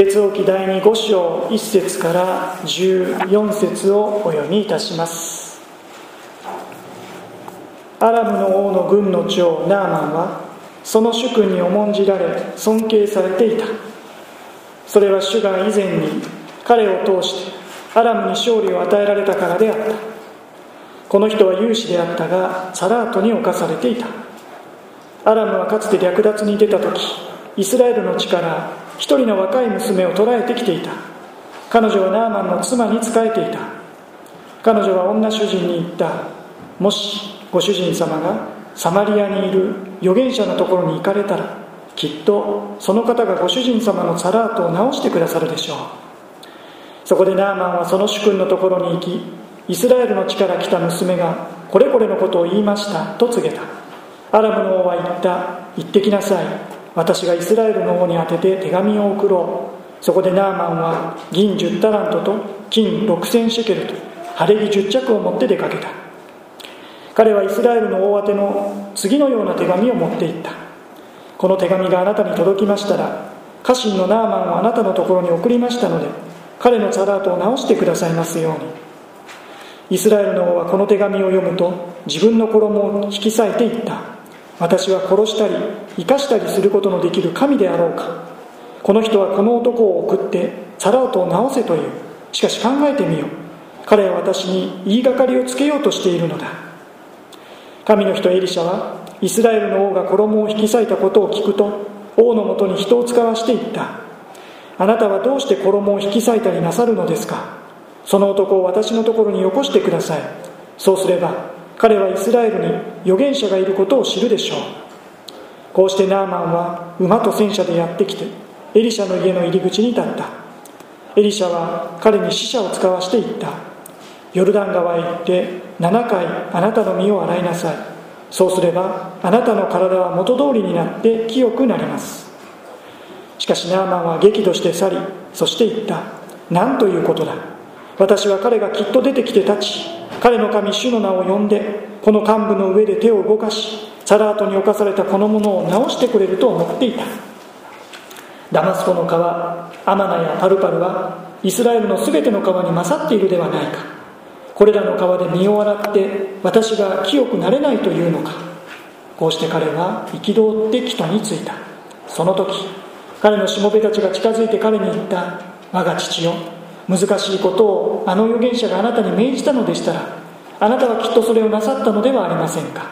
列王記第2 5章1節から14節をお読みいたします。アラムの王の軍の長ナーマンはその主君に重んじられ尊敬されていた。それは主が以前に彼を通してアラムに勝利を与えられたからであった。この人は勇士であったがサラートに侵されていた。アラムはかつて略奪に出た時イスラエルの地から一人の若い娘を捕らえてきていた。彼女はナーマンの妻に仕えていた。彼女は女主人に言った。もしご主人様がサマリアにいる預言者のところに行かれたらきっとその方がご主人様のサラートを直してくださるでしょう。そこでナーマンはその主君のところに行きイスラエルの地から来た娘がこれこれのことを言いましたと告げた。アラブの王は言った。行ってきなさい。私がイスラエルの王に宛てて手紙を送ろう。そこでナーマンは銀10タラントと金6000シェケルと晴れ着10着を持って出かけた。彼はイスラエルの王宛ての次のような手紙を持っていった。この手紙があなたに届きましたら家臣のナーマンをあなたのところに送りましたので彼のサラートを直してくださいますように。イスラエルの王はこの手紙を読むと自分の衣を引き裂いていった。私は殺したり生かしたりすることのできる神であろうか。この人はこの男を送ってサラウトを直せという。しかし考えてみよう。彼は私に言いがかりをつけようとしているのだ。神の人エリシャはイスラエルの王が衣を引き裂いたことを聞くと王のもとに人を使わしていった。あなたはどうして衣を引き裂いたりなさるのですか。その男を私のところによこしてください。そうすれば彼はイスラエルに預言者がいることを知るでしょう。こうしてナーマンは馬と戦車でやってきてエリシャの家の入り口に立った。エリシャは彼に死者を使わしていった。ヨルダン川へ行って7回あなたの身を洗いなさい。そうすればあなたの体は元通りになって清くなります。しかしナーマンは激怒して去りそして言った。何ということだ。私は彼がきっと出てきて立ち彼の神主の名を呼んでこの幹部の上で手を動かしサラートに侵されたこのものを直してくれると思っていた。ダマスコの川アマナやパルパルはイスラエルの全ての川に勝っているではないか。これらの川で身を洗って私が清くなれないというのか。こうして彼は憤って人に着いた。その時彼のしもべたちが近づいて彼に言った。我が父よ難しいことをあの預言者があなたに命じたのでしたらあなたはきっとそれをなさったのではありませんか？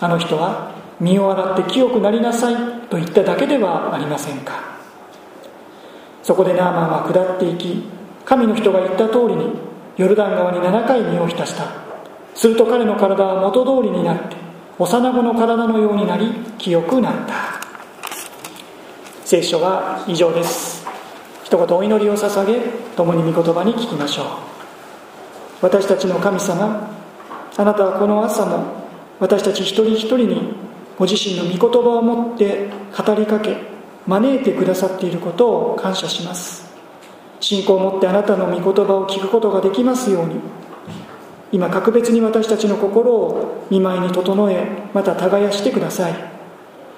あの人は身を洗って清くなりなさいと言っただけではありませんか？そこでナーマンは下っていき神の人が言った通りにヨルダン川に7回身を浸した。すると彼の体は元通りになって幼子の体のようになり清くなった。聖書は以上です。言お祈りを捧げ共に御言葉に聞きましょう。私たちの神様あなたはこの朝も私たち一人一人にご自身の御言葉を持って語りかけ招いてくださっていることを感謝します。信仰を持ってあなたの御言葉を聞くことができますように。今格別に私たちの心を見舞いに整えまた耕してください。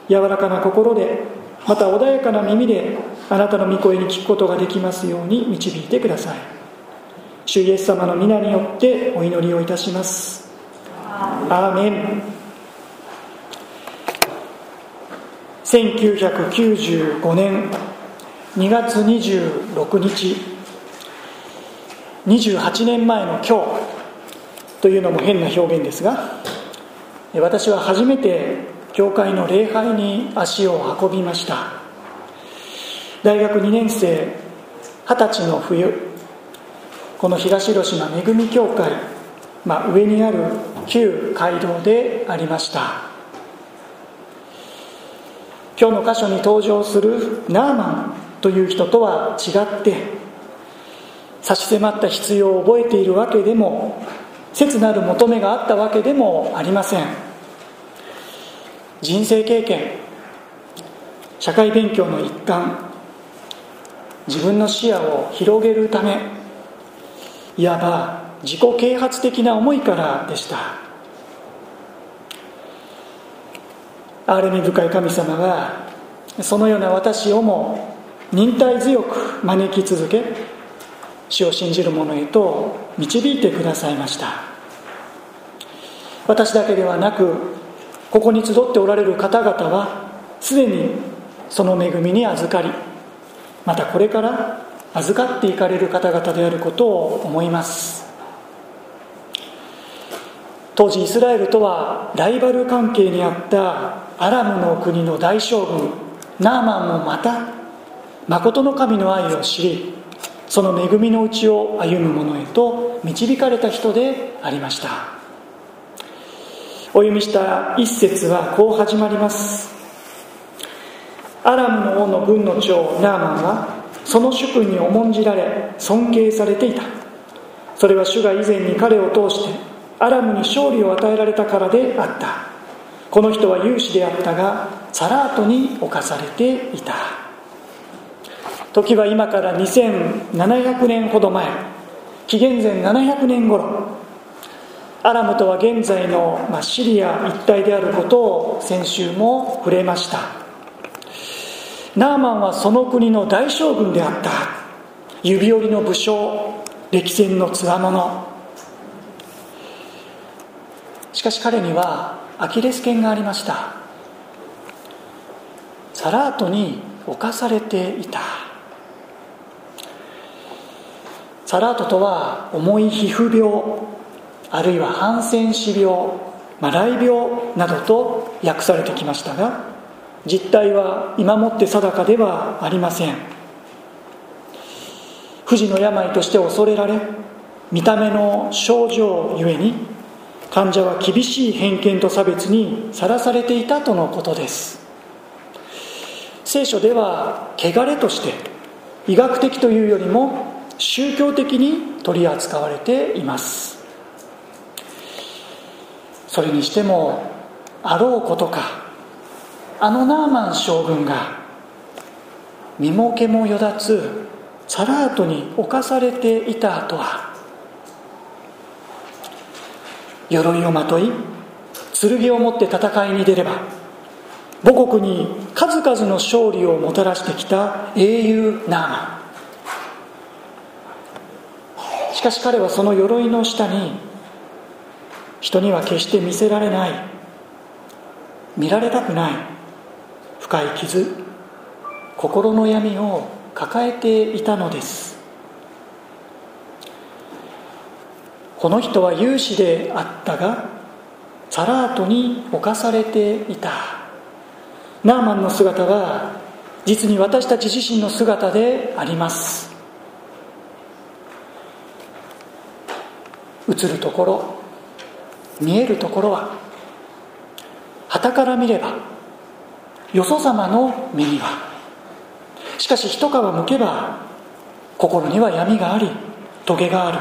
柔らかな心でまた穏やかな耳であなたの御声に聞くことができますように導いてください。主イエス様の皆によってお祈りをいたします。アーメン。1995年2月26日28年前の今日というのも変な表現ですが私は初めて教会の礼拝に足を運びました。大学2年生二十歳の冬この東広島恵み教会、まあ、上にある旧街道でありました。今日の箇所に登場するナーマンという人とは違って差し迫った必要を覚えているわけでも切なる求めがあったわけでもありません。人生経験社会勉強の一環自分の視野を広げるためいわば自己啓発的な思いからでした。憐れみ深い神様はそのような私をも忍耐強く招き続け主を信じる者へと導いてくださいました。私だけではなくここに集っておられる方々はすでにその恵みに預かりまたこれから預かっていかれる方々であることを思います。当時イスラエルとはライバル関係にあったアラムの国の大将軍ナーマンもまた誠の神の愛を知りその恵みのうちを歩む者へと導かれた人でありました。お読みした一節はこう始まります。アラムの王の軍の長ナーマンはその主君に重んじられ尊敬されていた。それは主が以前に彼を通してアラムに勝利を与えられたからであった。この人は勇士であったがサラートに侵されていた。時は今から2700年ほど前紀元前700年頃アラムとは現在の、まシリア一帯であることを先週も触れました。ナーマンはその国の大将軍であった。指折りの武将歴戦のつわものしかし彼にはアキレス腱がありました。サラートに侵されていた。サラートとは重い皮膚病。あるいはハンセン氏病、まあ、雷病などと訳されてきましたが実態は今もって定かではありません。不治の病として恐れられ見た目の症状ゆえに患者は厳しい偏見と差別にさらされていたとのことです。聖書では汚れとして医学的というよりも宗教的に取り扱われています。それにしてもあろうことかあのナーマン将軍が身も毛もよだつサラートに侵されていたとは鎧をまとい剣を持って戦いに出れば母国に数々の勝利をもたらしてきた英雄ナーマン。しかし彼はその鎧の下に人には決して見せられない。見られたくない。深い傷。心の闇を抱えていたのです。この人は勇士であったがサラートに侵されていた。ナーマンの姿は実に私たち自身の姿であります。映るところ見えるところは旗から見ればよそ様の目には。しかし一皮むけば心には闇がありトゲがある。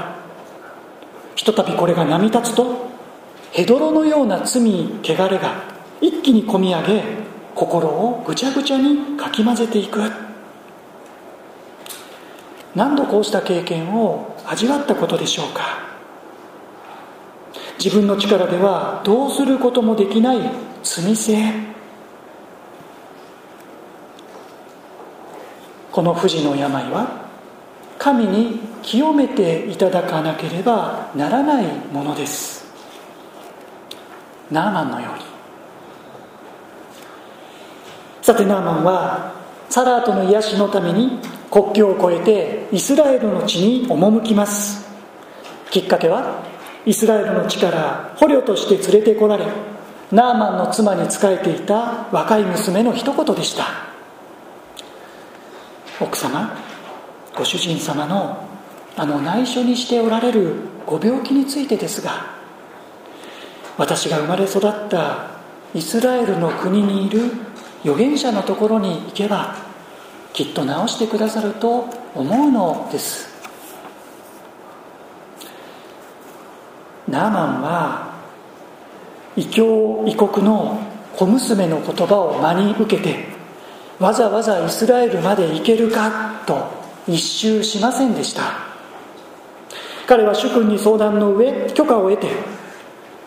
ひとたびこれが波立つとヘドロのような罪汚れが一気に込み上げ心をぐちゃぐちゃにかき混ぜていく。何度こうした経験を味わったことでしょうか。自分の力ではどうすることもできない罪性。この不治の病は神に清めていただかなければならないものです。ナーマンのように。さてナーマンはサラートの癒しのために国境を越えてイスラエルの地に赴きます。きっかけはイスラエルの地から捕虜として連れてこられナーマンの妻に仕えていた若い娘の一言でした。奥様ご主人様のあの内緒にしておられるご病気についてですが私が生まれ育ったイスラエルの国にいる預言者のところに行けばきっと治してくださると思うのです。ナーマンは異教異国の小娘の言葉を真に受けてわざわざイスラエルまで行けるかと一周しませんでした。彼は主君に相談の上許可を得て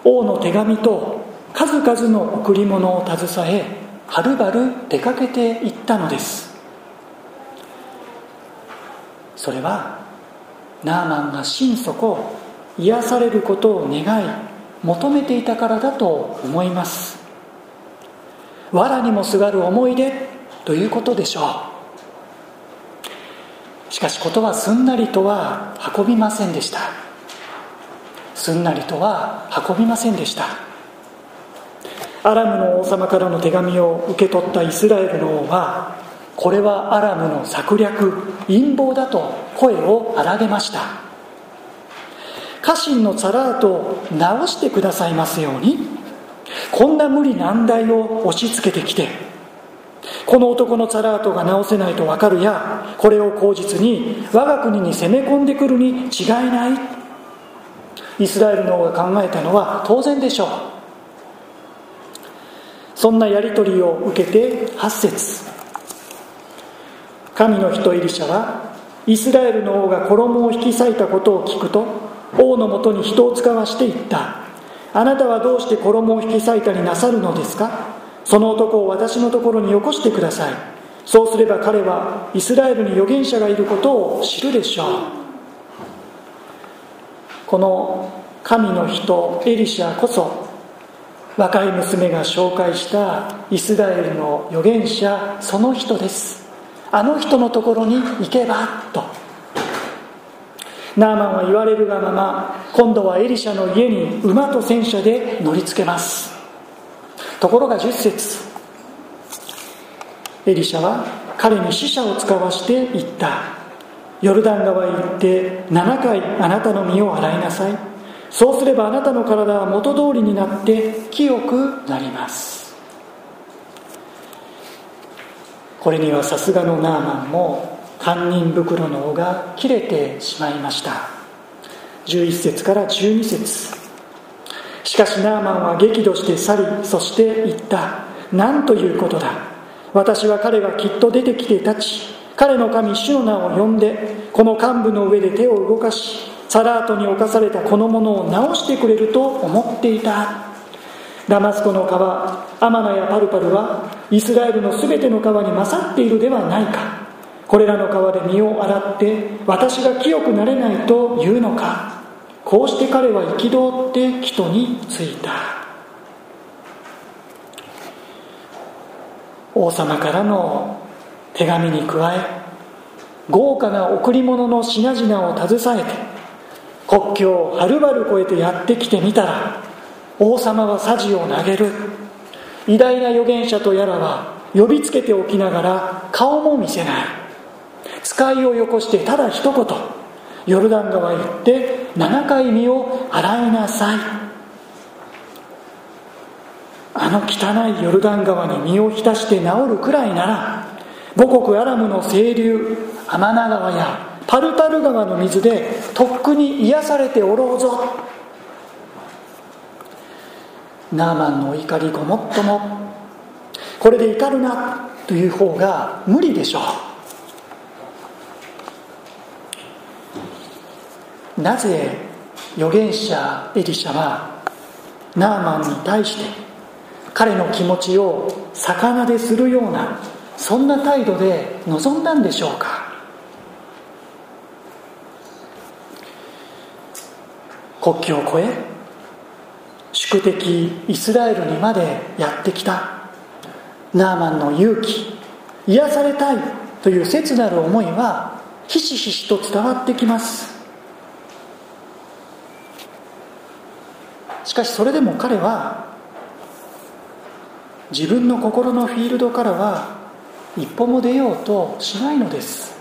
王の手紙と数々の贈り物を携えはるばる出かけていったのです。それはナーマンが心底癒されることを願い求めていたからだと思います。藁にもすがる思い出ということでしょう。しかし事はすんなりとは運びませんでした。すんなりとは運びませんでした。アラムの王様からの手紙を受け取ったイスラエルの王はこれはアラムの策略陰謀だと声を荒げました。家臣のサラートを直してくださいますように。こんな無理難題を押し付けてきてこの男のサラートが直せないと分かるやこれを口実に我が国に攻め込んでくるに違いない。イスラエルの王が考えたのは当然でしょう。そんなやり取りを受けて8節。神の人エリシャはイスラエルの王が衣を引き裂いたことを聞くと王のもとに人を使わしていった。あなたはどうして衣を引き裂いたりなさるのですか？その男を私のところによこしてください。そうすれば彼はイスラエルに預言者がいることを知るでしょう。この神の人エリシャこそ若い娘が紹介したイスラエルの預言者その人です。あの人のところに行けばと。ナーマンは言われるがまま今度はエリシャの家に馬と戦車で乗りつけます。ところが10節エリシャは彼に死者を使わして言った。ヨルダン川へ行って7回あなたの身を洗いなさい。そうすればあなたの体は元通りになって清くなります。これにはさすがのナーマンも堪忍袋の尾が切れてしまいました。11節から12節。しかしナーマンは激怒して去りそして言った。何ということだ。私は彼がきっと出てきて立ち彼の神主の名を呼んでこの幹部の上で手を動かしサラートに侵されたこのものを直してくれると思っていた。ダマスコの川アマナやパルパルはイスラエルの全ての川に勝っているではないか。これらの川で身を洗って私が清くなれないというのか。こうして彼は憤って帰途に着いた。王様からの手紙に加え豪華な贈り物の品々を携えて国境をはるばる越えてやってきてみたら王様はさじを投げる。偉大な預言者とやらは呼びつけておきながら顔も見せない。使いをよこしてただ一言ヨルダン川へ行って7回身を洗いなさい。あの汚いヨルダン川に身を浸して治るくらいなら母国アラムの清流天名川やパルタル川の水でとっくに癒されておろうぞ。ナーマンの怒りごもっとも。これで怒るなという方が無理でしょう。なぜ預言者エリシャはナーマンに対して彼の気持ちを魚でするようなそんな態度で臨んだんでしょうか？国境を越え宿敵イスラエルにまでやってきた。ナーマンの勇気癒されたいという切なる思いはひしひしと伝わってきます。しかしそれでも彼は自分の心のフィールドからは一歩も出ようとしないのです。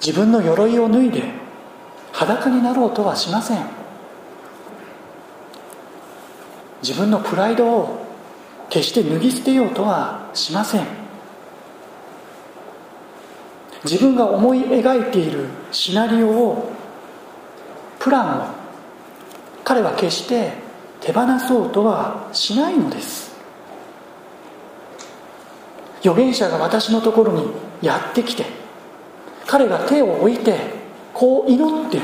自分の鎧を脱いで裸になろうとはしません。自分のプライドを決して脱ぎ捨てようとはしません。自分が思い描いているシナリオをプランを彼は決して手放そうとはしないのです。預言者が私のところにやってきて彼が手を置いてこう祈って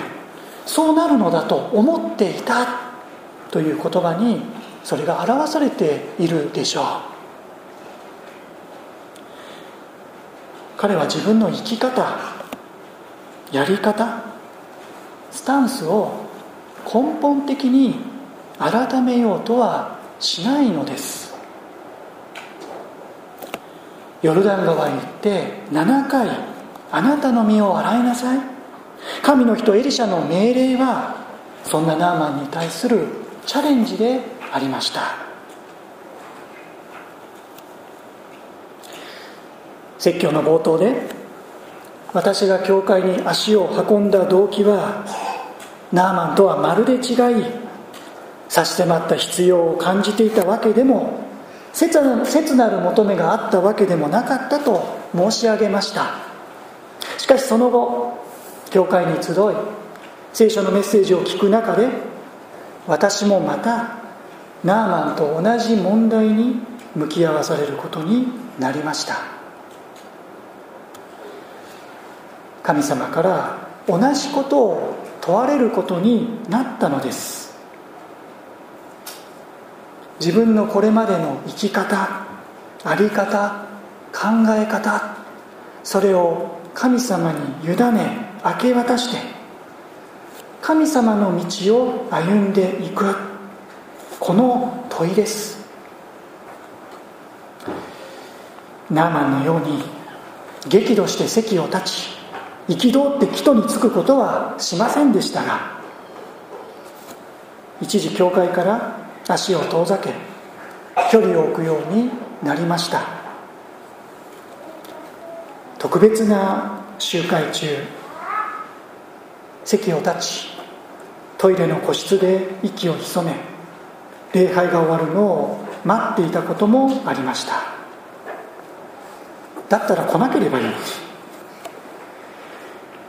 そうなるのだと思っていたという言葉にそれが表されているでしょう。彼は自分の生き方やり方スタンスを根本的に改めようとはしないのです。ヨルダン川へ行って7回あなたの身を洗いなさい。神の人エリシャの命令はそんなナーマンに対するチャレンジでありました。説教の冒頭で私が教会に足を運んだ動機はナーマンとはまるで違い差し迫った必要を感じていたわけでも切なる求めがあったわけでもなかったと申し上げました。しかしその後教会に集い聖書のメッセージを聞く中で私もまたナーマンと同じ問題に向き合わされることになりました。神様から同じことを問われることになったのです。自分のこれまでの生き方在り方考え方それを神様に委ね明け渡して神様の道を歩んでいくこの問いです。ナーマンのように激怒して席を立ち憤って帰途に着くことはしませんでしたが一時教会から足を遠ざけ距離を置くようになりました。特別な集会中席を立ちトイレの個室で息を潜め礼拝が終わるのを待っていたこともありました。だったら来なければいい。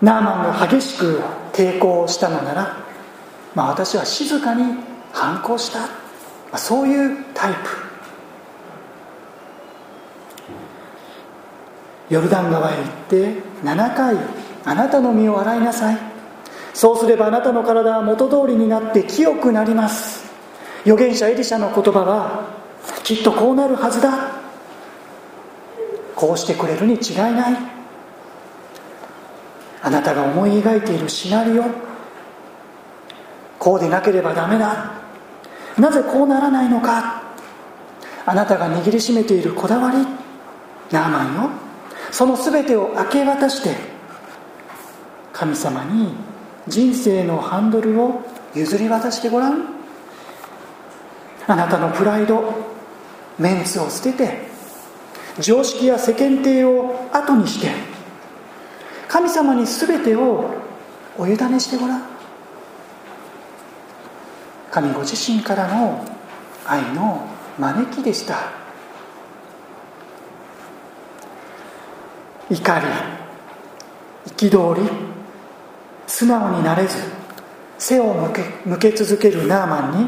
ナーマンが激しく抵抗したのなら、まあ、私は静かに反抗した、まあ、そういうタイプ。ヨルダン川へ行って7回あなたの身を洗いなさい。そうすればあなたの体は元通りになって清くなります。預言者エリシャの言葉はきっとこうなるはずだ。こうしてくれるに違いない。あなたが思い描いているシナリオ。こうでなければダメだ。なぜこうならないのか。あなたが握りしめているこだわり。ナーマンよ。その全てを明け渡して神様に人生のハンドルを譲り渡してごらん。あなたのプライドメンツを捨てて常識や世間体を後にして神様に全てをお委ねしてごらん。神ご自身からの愛の招きでした。怒り憤り素直になれず背を向け向け続けるナーマンに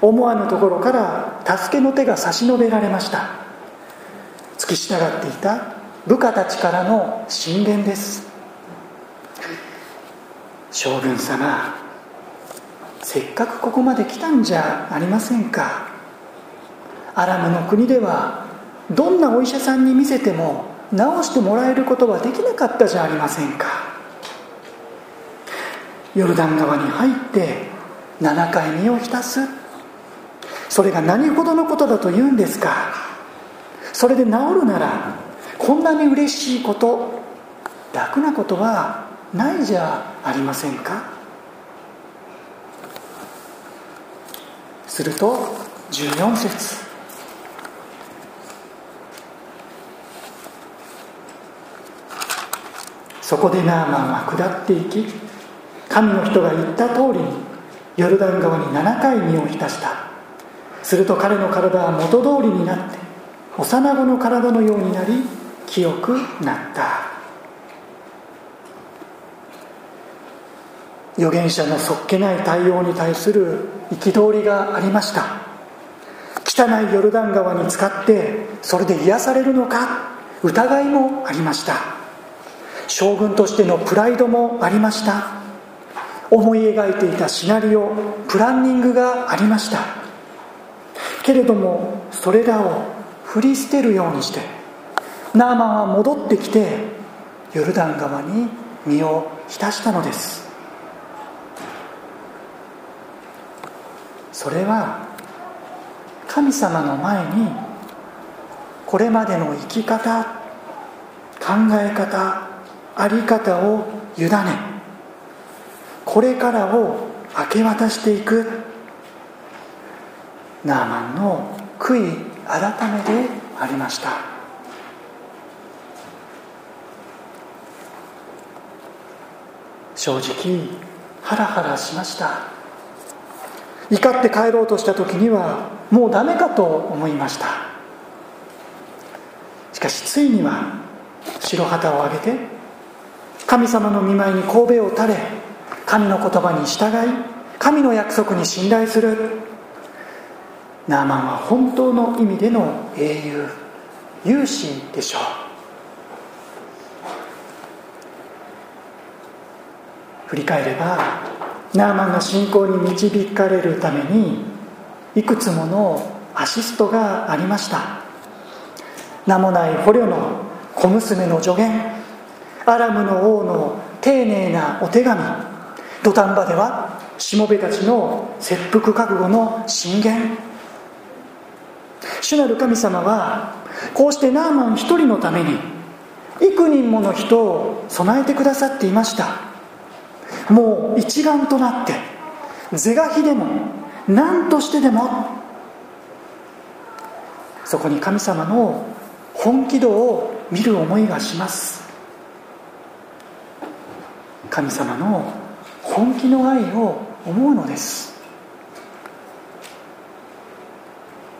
思わぬところから助けの手が差し伸べられました。付き従っていた部下たちからの進言です。将軍様せっかくここまで来たんじゃありませんか。アラムの国ではどんなお医者さんに見せても治してもらえることはできなかったじゃありませんか。ヨルダン川に入って7回身を浸す。それが何ほどのことだと言うんですか。それで治るならこんなに嬉しいこと楽なことはないじゃありませんか？すると14節。そこでナーマンは下っていき神の人が言った通りにヨルダン川に7回身を浸した。すると彼の体は元通りになって幼子の体のようになり清くなった。預言者のそっけない対応に対する憤りがありました。汚いヨルダン川に使ってそれで癒されるのか？疑いもありました。将軍としてのプライドもありました。思い描いていたシナリオプランニングがありました。けれどもそれらを振り捨てるようにしてナーマンは戻ってきてヨルダン川に身を浸したのです。それは神様の前にこれまでの生き方考え方あり方を委ねこれからを明け渡していく。ナーマンの悔い改めでありました。正直ハラハラしました。怒って帰ろうとした時にはもうダメかと思いました。しかしついには白旗を上げて神様の見舞いに神戸を垂れ神の言葉に従い神の約束に信頼する。ナーマンは本当の意味での英雄勇士でしょう。振り返ればナーマンの信仰に導かれるためにいくつものアシストがありました。名もない捕虜の小娘の助言アラムの王の丁寧なお手紙土壇場ではしもべたちの切腹覚悟の進言。主なる神様はこうしてナーマン一人のために幾人もの人を備えてくださっていました。もう一丸となって是が非でも何としてでもそこに神様の本気度を見る思いがします。神様の本気の愛を思うのです。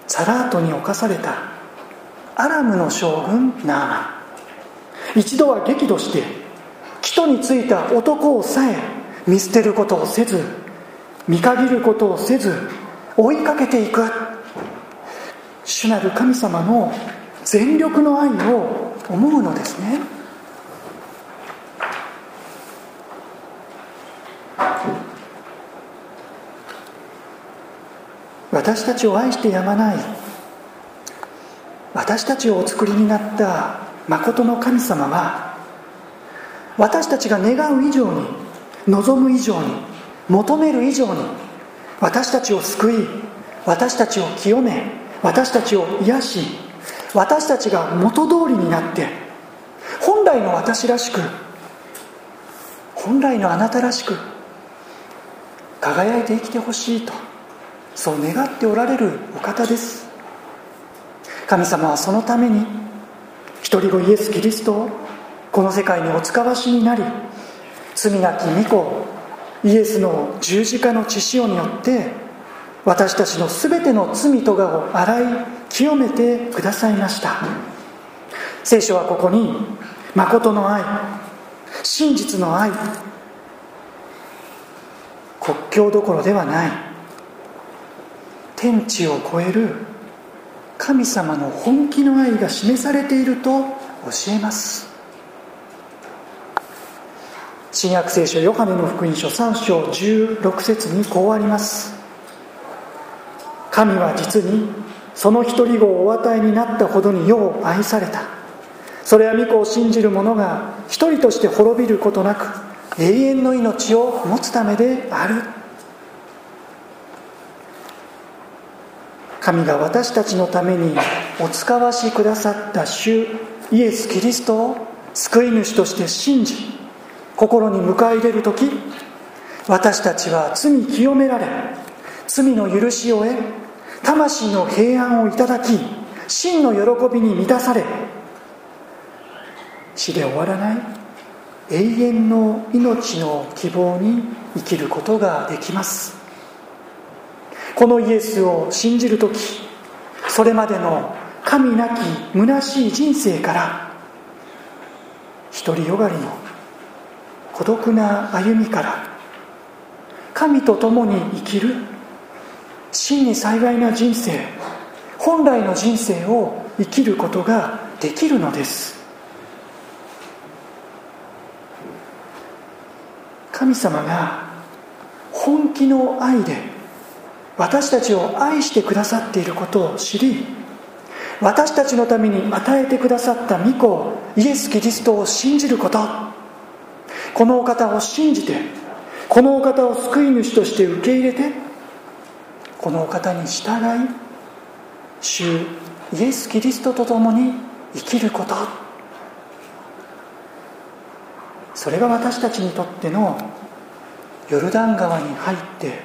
サラートに侵されたアラムの将軍ナーマン。一度は激怒して木戸についた男をさえ見捨てることをせず見限ることをせず追いかけていく。主なる神様の全力の愛を思うのですね。私たちを愛してやまない私たちをお作りになった誠の神様は私たちが願う以上に望む以上に求める以上に私たちを救い私たちを清め私たちを癒し私たちが元通りになって本来の私らしく本来のあなたらしく輝いて生きてほしいとそう願っておられるお方です。神様はそのために一人子イエス・キリストをこの世界にお使わしになり罪なき御子イエスの十字架の血潮によって私たちの全ての罪とがを洗い清めてくださいました。聖書はここに誠の愛真実の愛国境どころではない天地を超える神様の本気の愛が示されていると教えます。新約聖書ヨハネの福音書3章16節にこうあります。神は実にその一人子をお与えになったほどに世を愛された。それは御子を信じる者が一人として滅びることなく永遠の命を持つためである。神が私たちのためにお使わしくださった主イエス・キリストを救い主として信じ心に迎え入れる時私たちは罪清められ罪の許しを得魂の平安をいただき真の喜びに満たされ死で終わらない永遠の命の希望に生きることができます。このイエスを信じる時それまでの神なき虚しい人生から独りよがりの孤独な歩みから神と共に生きる真に幸いな人生本来の人生を生きることができるのです。神様が本気の愛で私たちを愛してくださっていることを知り私たちのために与えてくださった御子イエス・キリストを信じること。このお方を信じてこのお方を救い主として受け入れてこのお方に従い主イエス・キリストと共に生きること。それが私たちにとってのヨルダン川に入って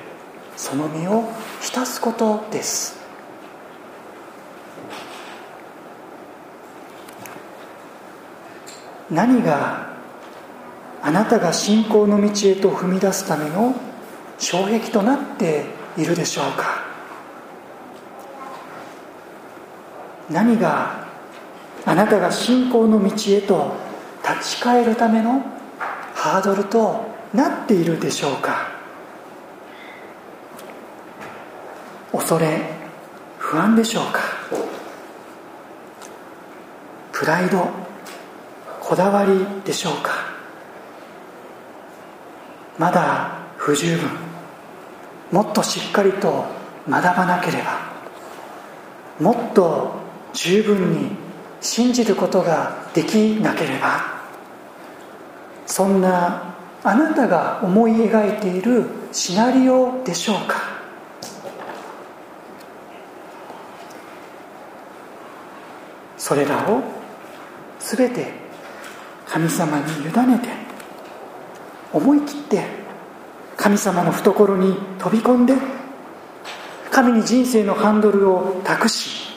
その身を浸すことです。何があなたが信仰の道へと踏み出すための障壁となっているでしょうか？何があなたが信仰の道へと立ち返るためのハードルとなっているでしょうか？恐れ不安でしょうか？プライドこだわりでしょうか？まだ不十分。もっとしっかりと学ばなければ。もっと十分に信じることができなければ。そんなあなたが思い描いているシナリオでしょうか。それらを全て神様に委ねて思い切って神様の懐に飛び込んで神に人生のハンドルを託し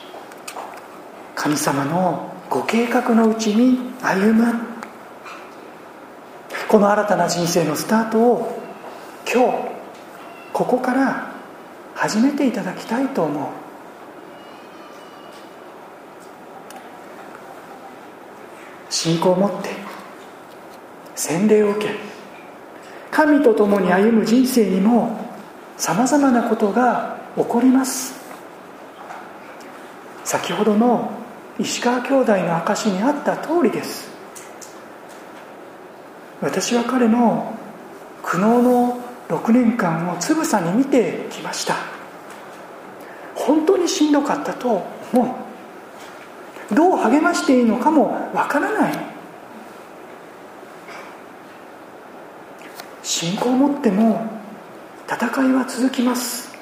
神様のご計画のうちに歩む。この新たな人生のスタートを今日ここから始めていただきたいと思う。信仰を持って洗礼を受け神と共に歩む人生にもさまざまなことが起こります。先ほどの石川兄弟の証にあった通りです。私は彼の苦悩の6年間をつぶさに見てきました。本当にしんどかったと思う。どう励ましていいのかもわからない。信仰を持っても戦いは続きます。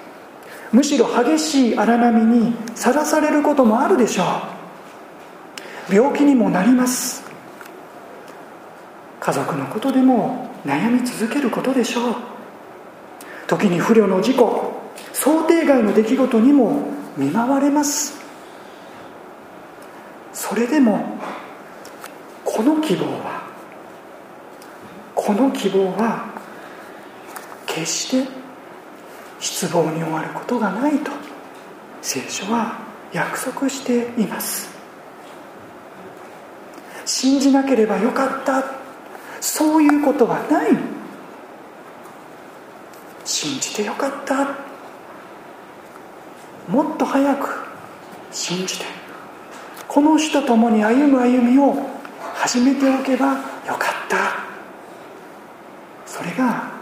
むしろ激しい荒波にさらされることもあるでしょう。病気にもなります。家族のことでも悩み続けることでしょう。時に不慮の事故想定外の出来事にも見舞われます。それでもこの希望はこの希望は決して失望に終わることがないと聖書は約束しています。信じなければよかった。そういうことはない。信じてよかった。もっと早く信じてこの人と共に歩む歩みを始めておけばよかった。それが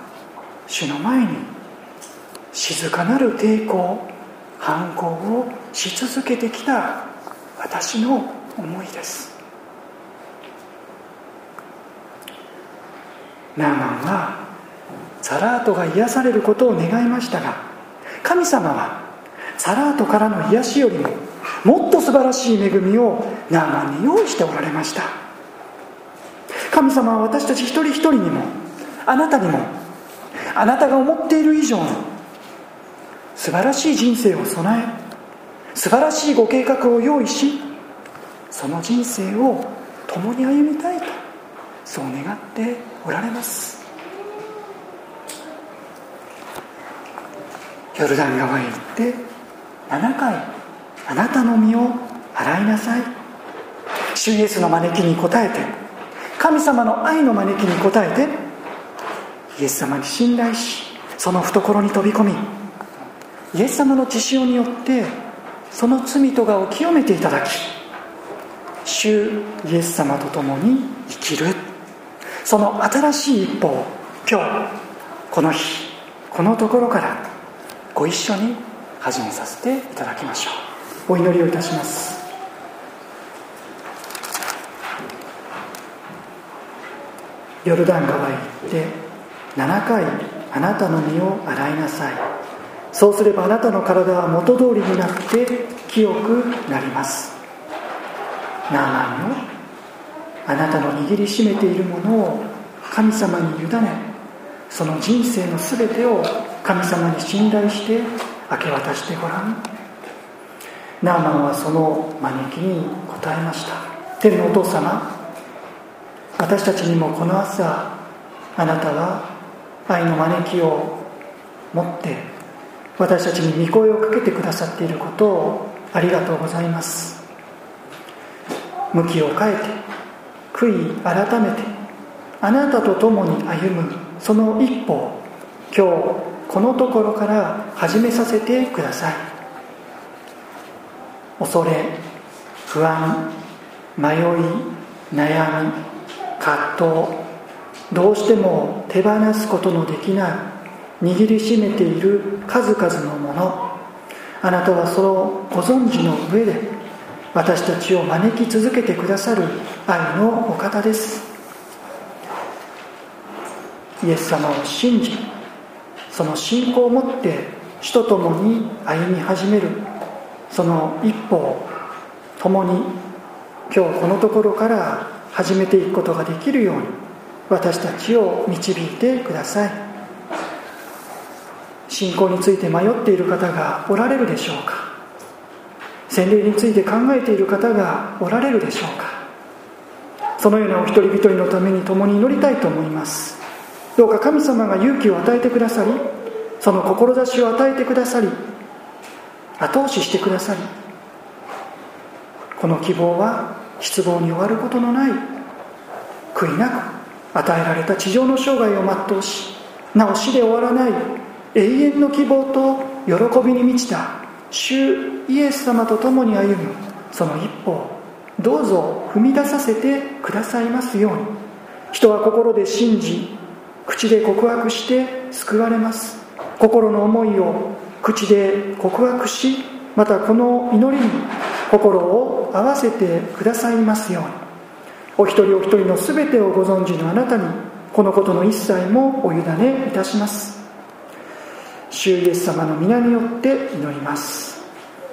主の前に静かなる抵抗反抗をし続けてきた私の思いです。ナーマンはザラートが癒されることを願いましたが神様はザラートからの癒しよりももっと素晴らしい恵みをナーマンに用意しておられました。神様は私たち一人一人にもあなたにもあなたが思っている以上の素晴らしい人生を備え素晴らしいご計画を用意しその人生を共に歩みたいとそう願っておられます。ヨルダン川へ行って7回あなたの身を洗いなさい。主イエスの招きに応えて神様の愛の招きに応えてイエス様に信頼しその懐に飛び込みイエス様の血潮によってその罪とがを清めていただき主イエス様と共に生きる。その新しい一歩を今日この日このところからご一緒に始めさせていただきましょう。お祈りをいたします。ヨルダン川へ行って7回あなたの身を洗いなさい。そうすればあなたの体は元通りになって清くなります。ナーマンよ。あなたの握りしめているものを神様に委ねその人生の全てを神様に信頼して明け渡してごらん。ナーマンはその招きに答えました。天のお父様私たちにもこの朝あなたは愛の招きを持って私たちに御声をかけてくださっていることをありがとうございます。向きを変えて悔い改めてあなたと共に歩むその一歩を今日このところから始めさせてください。恐れ不安迷い悩み葛藤どうしても手放すことのできない握りしめている数々のもの。あなたはそのご存知の上で私たちを招き続けてくださる愛のお方です。イエス様を信じその信仰を持って主と共に歩み始める。その一歩を共に今日このところから始めていくことができるように。私たちを導いてください。信仰について迷っている方がおられるでしょうか？洗礼について考えている方がおられるでしょうか？そのようなお一人一人のために共に祈りたいと思います。どうか神様が勇気を与えてくださりその志を与えてくださり後押ししてくださりこの希望は失望に終わることのない悔いなく与えられた地上の生涯を全うしなお死で終わらない永遠の希望と喜びに満ちた主イエス様と共に歩むその一歩をどうぞ踏み出させてくださいますように。人は心で信じ口で告白して救われます。心の思いを口で告白しまたこの祈りに心を合わせてくださいますように。お一人お一人の全てをご存知のあなたにこのことの一切もお委ねいたします。主イエス様の皆によって祈ります。